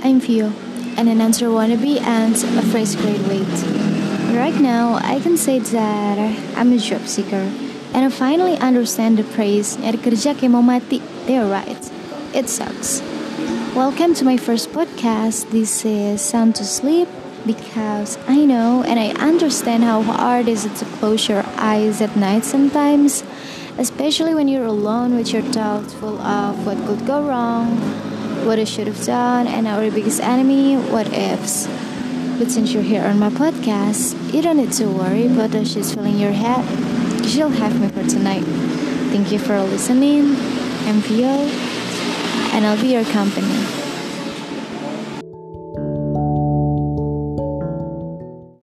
I'm Vio, an announcer wannabe and a fresh graduate. Right now, I can say that I'm a job seeker, and I finally understand the praise nyari kerja kayak mau mati. They're right. It sucks. Welcome to my first podcast. This is Sound to Sleep because I know and I understand how hard is it to close your eyes at night sometimes, especially when you're alone with your thoughts full of what could go wrong, what I should have done, and our biggest enemy, what ifs. But since you're here on my podcast, you don't need to worry about the shit's filling your head. You'll have me for tonight. Thank you for listening. I'm and I'll be your company.